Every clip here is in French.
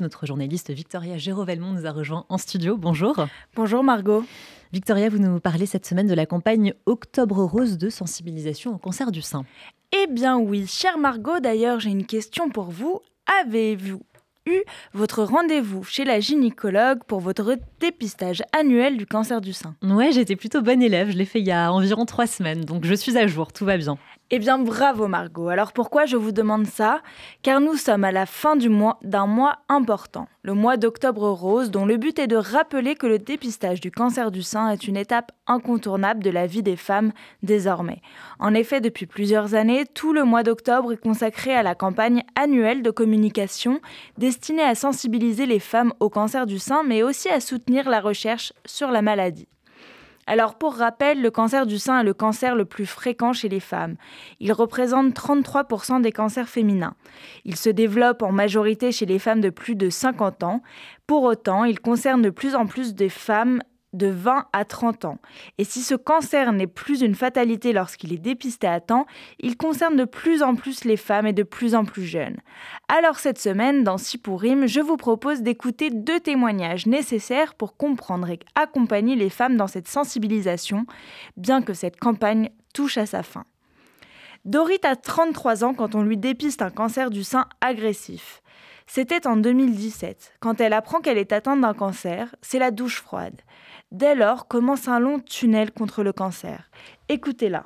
Notre journaliste Victoria Gérovelmont nous a rejoint en studio. Bonjour. Bonjour Margot. Victoria, vous nous parlez cette semaine de la campagne Octobre Rose de sensibilisation au cancer du sein. Eh bien oui, chère Margot, d'ailleurs j'ai une question pour vous. Avez-vous eu votre rendez-vous chez la gynécologue pour votre dépistage annuel du cancer du sein Ouais, j'étais plutôt bonne élève, je l'ai fait il y a environ trois semaines, donc je suis à jour, tout va bien. Eh bien, bravo Margot. Alors pourquoi je vous demande ça? Car nous sommes à la fin du mois d'un mois important, le mois d'octobre rose, dont le but est de rappeler que le dépistage du cancer du sein est une étape incontournable de la vie des femmes désormais. En effet, depuis plusieurs années, tout le mois d'octobre est consacré à la campagne annuelle de communication destinée à sensibiliser les femmes au cancer du sein, mais aussi à soutenir la recherche sur la maladie. Alors pour rappel, le cancer du sein est le cancer le plus fréquent chez les femmes. Il représente 33% des cancers féminins. Il se développe en majorité chez les femmes de plus de 50 ans. Pour autant, il concerne de plus en plus de femmes de 20 à 30 ans. Et si ce cancer n'est plus une fatalité lorsqu'il est dépisté à temps, il concerne de plus en plus les femmes et de plus en plus jeunes. Alors cette semaine, dans Sipourim, je vous propose d'écouter deux témoignages nécessaires pour comprendre et accompagner les femmes dans cette sensibilisation, bien que cette campagne touche à sa fin. Dorit a 33 ans quand on lui dépiste un cancer du sein agressif. C'était en 2017. Quand elle apprend qu'elle est atteinte d'un cancer, c'est la douche froide. Dès lors commence un long tunnel contre le cancer. Écoutez-la.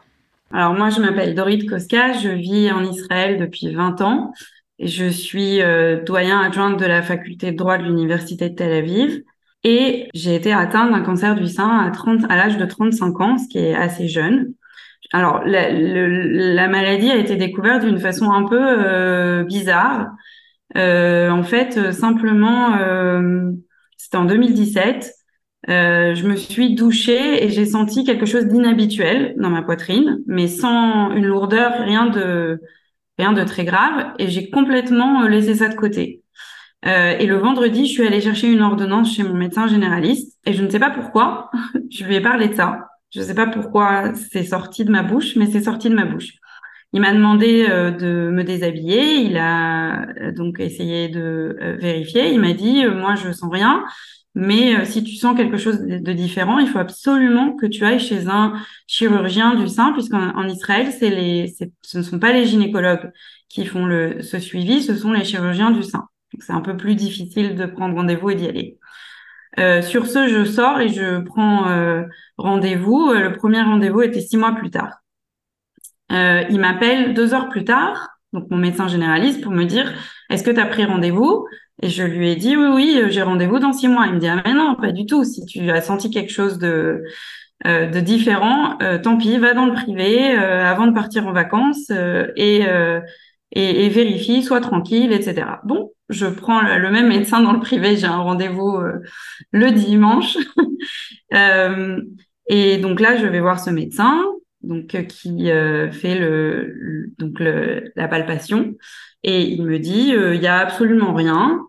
Alors moi, je m'appelle Dorit Koska, je vis en Israël depuis 20 ans. Et je suis euh, doyen adjointe de la faculté de droit de l'université de Tel Aviv. Et j'ai été atteinte d'un cancer du sein à, 30, à l'âge de 35 ans, ce qui est assez jeune. Alors, la, la maladie a été découverte d'une façon un peu euh, bizarre. Euh, en fait, euh, simplement, euh, c'était en 2017. Euh, je me suis douchée et j'ai senti quelque chose d'inhabituel dans ma poitrine, mais sans une lourdeur, rien de rien de très grave. Et j'ai complètement laissé ça de côté. Euh, et le vendredi, je suis allée chercher une ordonnance chez mon médecin généraliste et je ne sais pas pourquoi. je lui ai parlé de ça. Je ne sais pas pourquoi c'est sorti de ma bouche, mais c'est sorti de ma bouche. Il m'a demandé euh, de me déshabiller. Il a euh, donc essayé de euh, vérifier. Il m'a dit, moi, je sens rien. Mais si tu sens quelque chose de différent, il faut absolument que tu ailles chez un chirurgien du sein, puisqu'en Israël, c'est les, ce ne sont pas les gynécologues qui font le, ce suivi, ce sont les chirurgiens du sein. Donc c'est un peu plus difficile de prendre rendez-vous et d'y aller. Euh, sur ce, je sors et je prends euh, rendez-vous. Le premier rendez-vous était six mois plus tard. Euh, il m'appelle deux heures plus tard, donc mon médecin généraliste, pour me dire est-ce que tu as pris rendez-vous? Et je lui ai dit oui, oui, euh, j'ai rendez-vous dans six mois. Il me dit ah mais non, pas du tout. Si tu as senti quelque chose de euh, de différent, euh, tant pis, va dans le privé euh, avant de partir en vacances et, et, et vérifie, sois tranquille, etc. Bon, je prends le même médecin dans le privé, j'ai un rendez-vous le dimanche. et donc là, je vais voir ce médecin donc euh, qui euh, fait le, donc le, la palpation et il me dit euh, il y a absolument rien,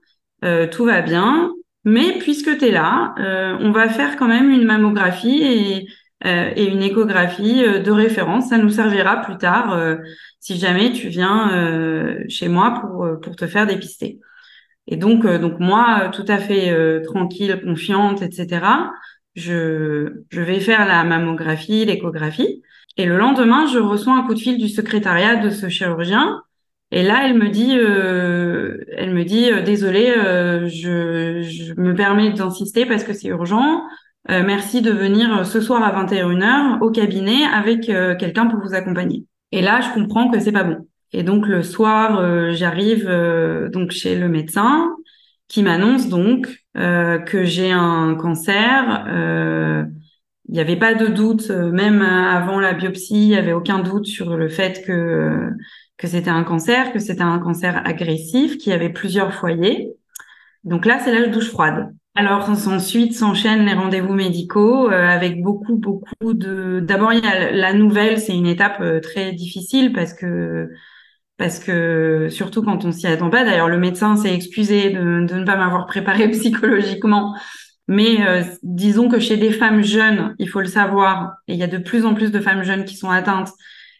tout va bien, mais puisque tu es là, on va faire quand même une mammographie et, et une échographie de référence. Ça nous servira plus tard si jamais tu viens chez moi pour, pour te faire dépister. Et donc, donc moi, tout à fait tranquille, confiante, etc., je, je vais faire la mammographie, l'échographie. Et le lendemain, je reçois un coup de fil du secrétariat de ce chirurgien. Et là, elle me dit, euh, elle me dit, euh, désolé, euh, je, je, me permets d'insister parce que c'est urgent. Euh, merci de venir ce soir à 21h au cabinet avec euh, quelqu'un pour vous accompagner. Et là, je comprends que c'est pas bon. Et donc le soir, j'arrive donc chez le médecin qui m'annonce donc que j'ai un cancer il n'y avait pas de doute, euh, même avant la biopsie, il n'y avait aucun doute sur le fait que, que c'était un cancer, que c'était un cancer agressif, qu'il y avait plusieurs foyers. Donc là, c'est la douche froide. Alors ensuite s'enchaînent les rendez-vous médicaux euh, avec beaucoup, beaucoup de. D'abord, il y a la nouvelle, c'est une étape euh, très difficile parce que parce que surtout quand on s'y attend pas. D'ailleurs, le médecin s'est excusé de, de ne pas m'avoir préparé psychologiquement mais euh, disons que chez des femmes jeunes, il faut le savoir, et il y a de plus en plus de femmes jeunes qui sont atteintes,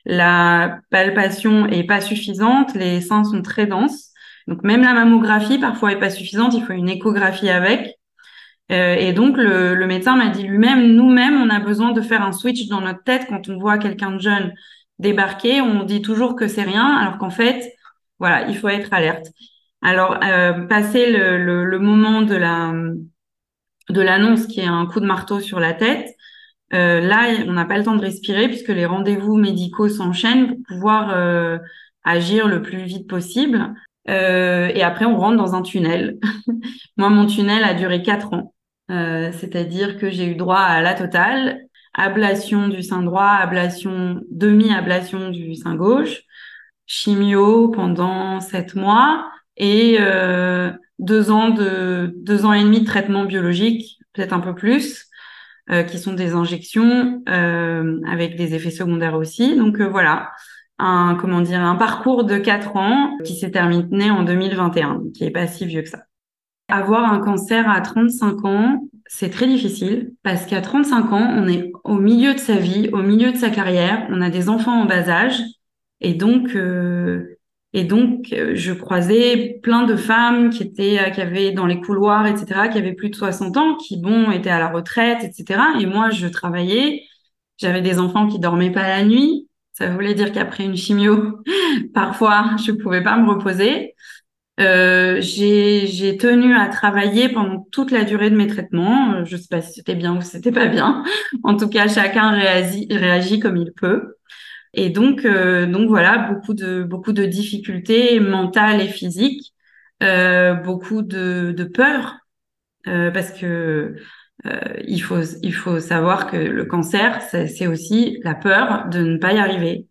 la palpation est pas suffisante, les seins sont très denses. Donc même la mammographie parfois est pas suffisante, il faut une échographie avec. Euh, et donc le, le médecin m'a dit lui-même, nous-mêmes, on a besoin de faire un switch dans notre tête quand on voit quelqu'un de jeune débarquer. On dit toujours que c'est rien, alors qu'en fait, voilà, il faut être alerte. Alors, euh, passer le, le, le, moment de la de l'annonce qui est un coup de marteau sur la tête, euh, là, on n'a pas le temps de respirer puisque les rendez-vous médicaux s'enchaînent pour pouvoir euh, agir le plus vite possible. Euh, et après, on rentre dans un tunnel. Moi, mon tunnel a duré quatre ans. Euh, c'est-à-dire que j'ai eu droit à la totale, ablation du sein droit, ablation, demi-ablation du sein gauche, chimio pendant sept mois et deux ans de deux ans et demi de traitement biologique, peut-être un peu plus, euh, qui sont des injections euh, avec des effets secondaires aussi. Donc euh, voilà, un comment dire un parcours de quatre ans qui s'est terminé en 2021, qui est pas si vieux que ça. Avoir un cancer à 35 ans, c'est très difficile parce qu'à 35 ans, on est au milieu de sa vie, au milieu de sa carrière, on a des enfants en bas âge et donc euh, et donc, euh, je croisais plein de femmes qui étaient, euh, qui avaient dans les couloirs, etc., qui avaient plus de 60 ans, qui, bon, étaient à la retraite, etc. Et moi, je travaillais. J'avais des enfants qui dormaient pas la nuit. Ça voulait dire qu'après une chimio, parfois, je pouvais pas me reposer. Euh, j'ai tenu à travailler pendant toute la durée de mes traitements. Je sais pas si c'était bien ou si c'était pas bien. En tout cas, chacun réagit, réagit comme il peut. Et donc, euh, donc voilà, beaucoup de beaucoup de difficultés mentales et physiques, euh, beaucoup de, de peur, euh, parce que euh, il faut il faut savoir que le cancer, c'est aussi la peur de ne pas y arriver.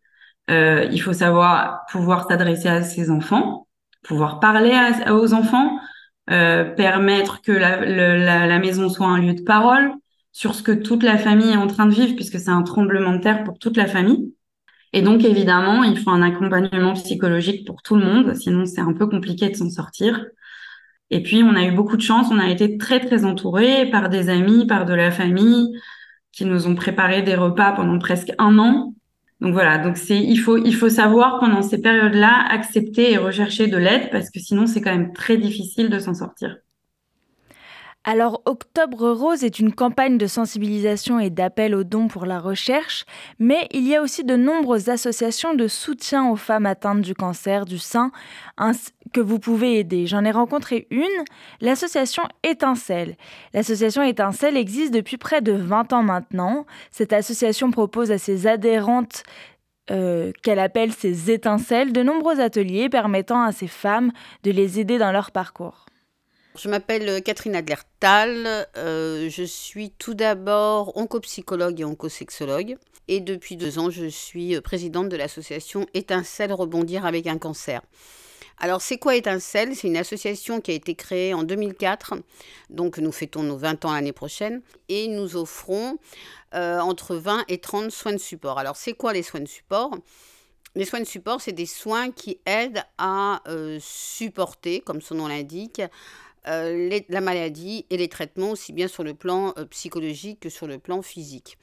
Euh, il faut savoir pouvoir s'adresser à ses enfants, pouvoir parler aux enfants, permettre que la, la, la maison soit un lieu de parole sur ce que toute la famille est en train de vivre, puisque c'est un tremblement de terre pour toute la famille. Et donc, évidemment, il faut un accompagnement psychologique pour tout le monde, sinon c'est un peu compliqué de s'en sortir. Et puis, on a eu beaucoup de chance, on a été très, très entourés par des amis, par de la famille, qui nous ont préparé des repas pendant presque un an. Donc voilà, donc c'est il faut il faut savoir pendant ces périodes-là accepter et rechercher de l'aide parce que sinon c'est quand même très difficile de s'en sortir. Alors, Octobre Rose est une campagne de sensibilisation et d'appel aux dons pour la recherche, mais il y a aussi de nombreuses associations de soutien aux femmes atteintes du cancer du sein que vous pouvez aider. J'en ai rencontré une, l'association Étincelle. L'association Étincelle existe depuis près de 20 ans maintenant. Cette association propose à ses adhérentes euh, qu'elle appelle ses étincelles, de nombreux ateliers permettant à ces femmes de les aider dans leur parcours. Je m'appelle euh, Catherine Adlertal. Euh, je suis tout d'abord oncopsychologue et oncosexologue. Et depuis deux ans, je suis euh, présidente de l'association Étincelle Rebondir avec un cancer. Alors, c'est quoi Étincelle C'est une association qui a été créée en 2004. Donc, nous fêtons nos 20 ans l'année prochaine. Et nous offrons entre 20 et 30 soins de support. Alors, c'est quoi les soins de support? Les soins de support, c'est des soins qui aident à supporter, comme son nom l'indique, euh, la maladie et les traitements aussi bien sur le plan euh, psychologique que sur le plan physique.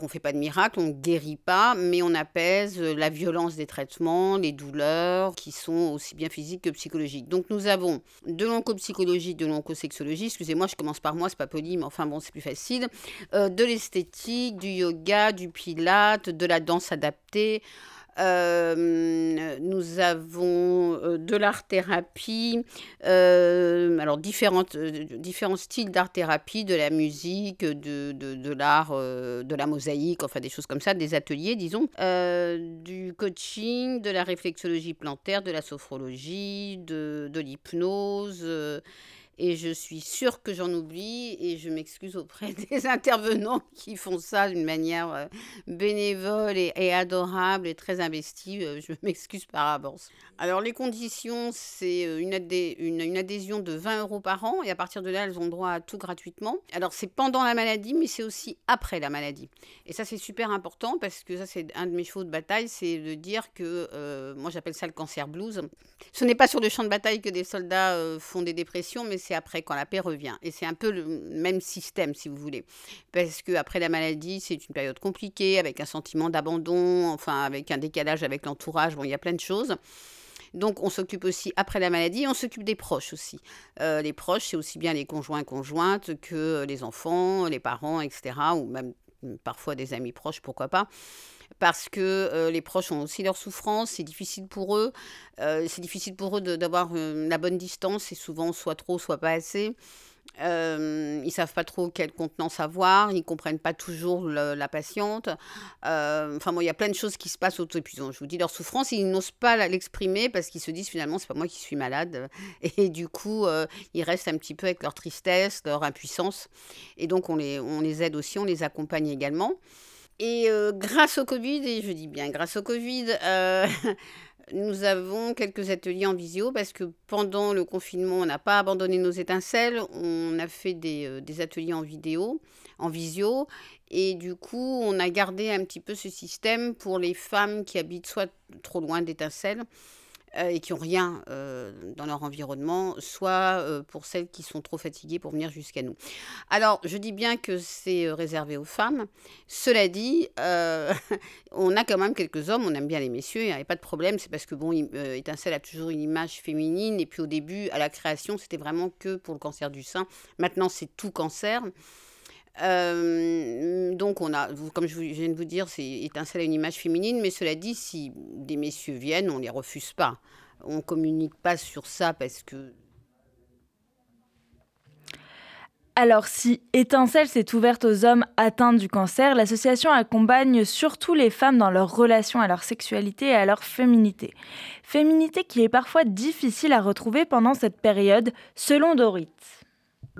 On ne fait pas de miracle, on ne guérit pas, mais on apaise euh, la violence des traitements, les douleurs qui sont aussi bien physiques que psychologiques. Donc nous avons de l'oncopsychologie, de l'oncosexologie, excusez-moi, je commence par moi, c'est pas poli, mais enfin bon, c'est plus facile, de l'esthétique, du yoga, du pilate, de la danse adaptée. Euh, nous avons euh, de l'art-thérapie, euh, alors différentes, différents styles d'art-thérapie, de la musique, de, de, de l'art, de la mosaïque, enfin des choses comme ça, des ateliers, disons, du coaching, de la réflexologie plantaire, de la sophrologie, de, de l'hypnose et je suis sûre que j'en oublie et je m'excuse auprès des intervenants qui font ça d'une manière euh, bénévole et, adorable et très investie. Euh, je m'excuse par avance. Alors les conditions, c'est euh, une, adhésion de 20 euros par an et à partir de là, elles ont droit à tout gratuitement. Alors c'est pendant la maladie, mais c'est aussi après la maladie. Et ça, c'est super important parce que ça, c'est un de mes chevaux de bataille, c'est de dire que, moi j'appelle ça le cancer blues. Ce n'est pas sur le champ de bataille que des soldats font des dépressions, mais c'est après quand la paix revient. Et c'est un peu le même système, si vous voulez. Parce que après la maladie, c'est une période compliquée, avec un sentiment d'abandon, enfin avec un décalage avec l'entourage. Bon, il y a plein de choses. Donc on s'occupe aussi après la maladie, on s'occupe des proches aussi. Euh, les proches, c'est aussi bien les conjoints conjointes que les enfants, les parents, etc. Ou même parfois des amis proches, pourquoi pas parce que euh, les proches ont aussi leurs souffrances, c'est difficile pour eux, euh, c'est difficile pour eux d'avoir la bonne distance, et souvent soit trop, soit pas assez. Euh, ils savent pas trop quelle contenance avoir, ils comprennent pas toujours la patiente. Euh, enfin bon, il y a plein de choses qui se passent autour. Et puis, je vous dis leur souffrance, ils n'osent pas l'exprimer parce qu'ils se disent finalement c'est pas moi qui suis malade. Et du coup, euh, ils restent un petit peu avec leur tristesse, leur impuissance. Et donc on les, on les aide aussi, on les accompagne également. Et euh, grâce au Covid, et je dis bien grâce au Covid, Nous avons quelques ateliers en visio parce que pendant le confinement, on n'a pas abandonné nos étincelles. On a fait des, euh, des, ateliers en vidéo, en visio. Et du coup, on a gardé un petit peu ce système pour les femmes qui habitent soit trop loin d'étincelles, et qui n'ont rien euh, dans leur environnement, soit euh, pour celles qui sont trop fatiguées pour venir jusqu'à nous. Alors, je dis bien que c'est réservé aux femmes. Cela dit, on a quand même quelques hommes, on aime bien les messieurs, il n'y avait pas de problème, c'est parce que, bon, Étincelle a toujours une image féminine, et puis au début, à la création, c'était vraiment que pour le cancer du sein. Maintenant, c'est tout cancer. Euh, donc, on a, comme je viens de vous dire, c'est étincelle à une image féminine, mais cela dit, si des messieurs viennent, on ne les refuse pas. On ne communique pas sur ça parce que. Alors, si Étincelle s'est ouverte aux hommes atteints du cancer, l'association accompagne surtout les femmes dans leur relation à leur sexualité et à leur féminité. Féminité qui est parfois difficile à retrouver pendant cette période, selon Dorit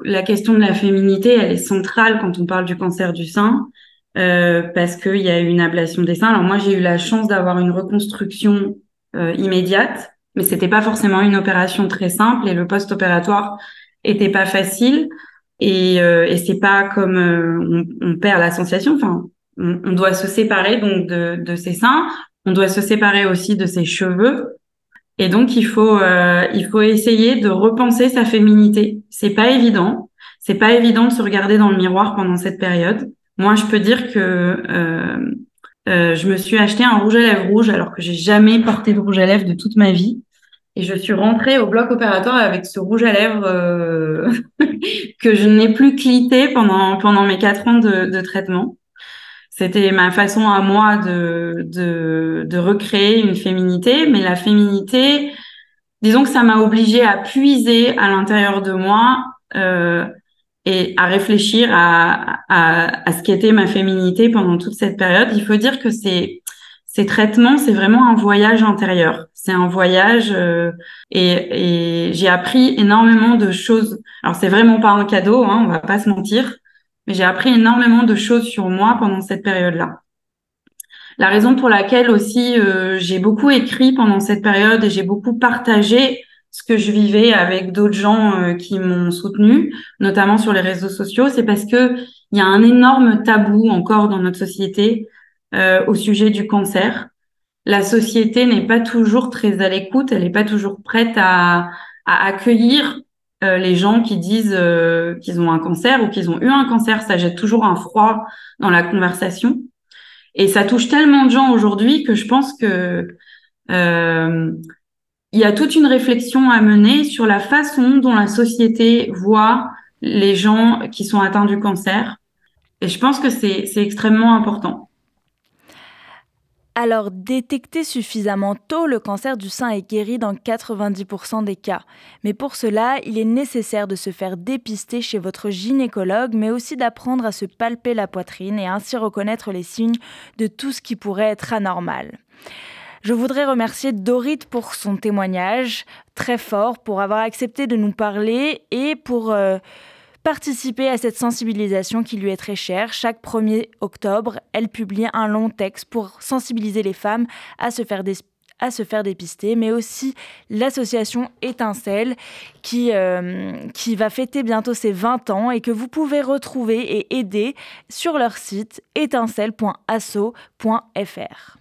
la question de la féminité, elle est centrale quand on parle du cancer du sein, euh, parce qu'il y a eu une ablation des seins. Alors moi, j'ai eu la chance d'avoir une reconstruction euh, immédiate, mais c'était pas forcément une opération très simple et le post-opératoire était pas facile. Et, euh, et c'est pas comme euh, on, on, perd la sensation. Enfin, on, on, doit se séparer donc de, de ses seins. On doit se séparer aussi de ses cheveux. Et donc il faut euh, il faut essayer de repenser sa féminité. C'est pas évident. C'est pas évident de se regarder dans le miroir pendant cette période. Moi, je peux dire que euh, euh, je me suis acheté un rouge à lèvres rouge alors que j'ai jamais porté de rouge à lèvres de toute ma vie. Et je suis rentrée au bloc opératoire avec ce rouge à lèvres que je n'ai plus clité pendant pendant mes quatre ans de traitement. C'était ma façon à moi de, de, de, recréer une féminité, mais la féminité, disons que ça m'a obligée à puiser à l'intérieur de moi euh, et à réfléchir à, à, à ce qu'était ma féminité pendant toute cette période. Il faut dire que c'est ces traitements, c'est vraiment un voyage intérieur. C'est un voyage euh, et, et j'ai appris énormément de choses. Alors c'est vraiment pas un cadeau, hein, on va pas se mentir mais j'ai appris énormément de choses sur moi pendant cette période-là. La raison pour laquelle aussi euh, j'ai beaucoup écrit pendant cette période et j'ai beaucoup partagé ce que je vivais avec d'autres gens euh, qui m'ont soutenu, notamment sur les réseaux sociaux, c'est parce que il y a un énorme tabou encore dans notre société euh, au sujet du cancer. La société n'est pas toujours très à l'écoute, elle n'est pas toujours prête à, à accueillir euh, les gens qui disent euh, qu'ils ont un cancer ou qu'ils ont eu un cancer, ça jette toujours un froid dans la conversation. Et ça touche tellement de gens aujourd'hui que je pense que euh, il y a toute une réflexion à mener sur la façon dont la société voit les gens qui sont atteints du cancer. Et je pense que c'est extrêmement important. Alors, détecter suffisamment tôt le cancer du sein est guéri dans 90% des cas. Mais pour cela, il est nécessaire de se faire dépister chez votre gynécologue, mais aussi d'apprendre à se palper la poitrine et ainsi reconnaître les signes de tout ce qui pourrait être anormal. Je voudrais remercier Dorit pour son témoignage très fort, pour avoir accepté de nous parler et pour... Euh, participer à cette sensibilisation qui lui est très chère. Chaque 1er octobre, elle publie un long texte pour sensibiliser les femmes à se faire dépister, mais aussi l'association Étincelle qui, euh, qui va fêter bientôt ses 20 ans et que vous pouvez retrouver et aider sur leur site étincelle.asso.fr.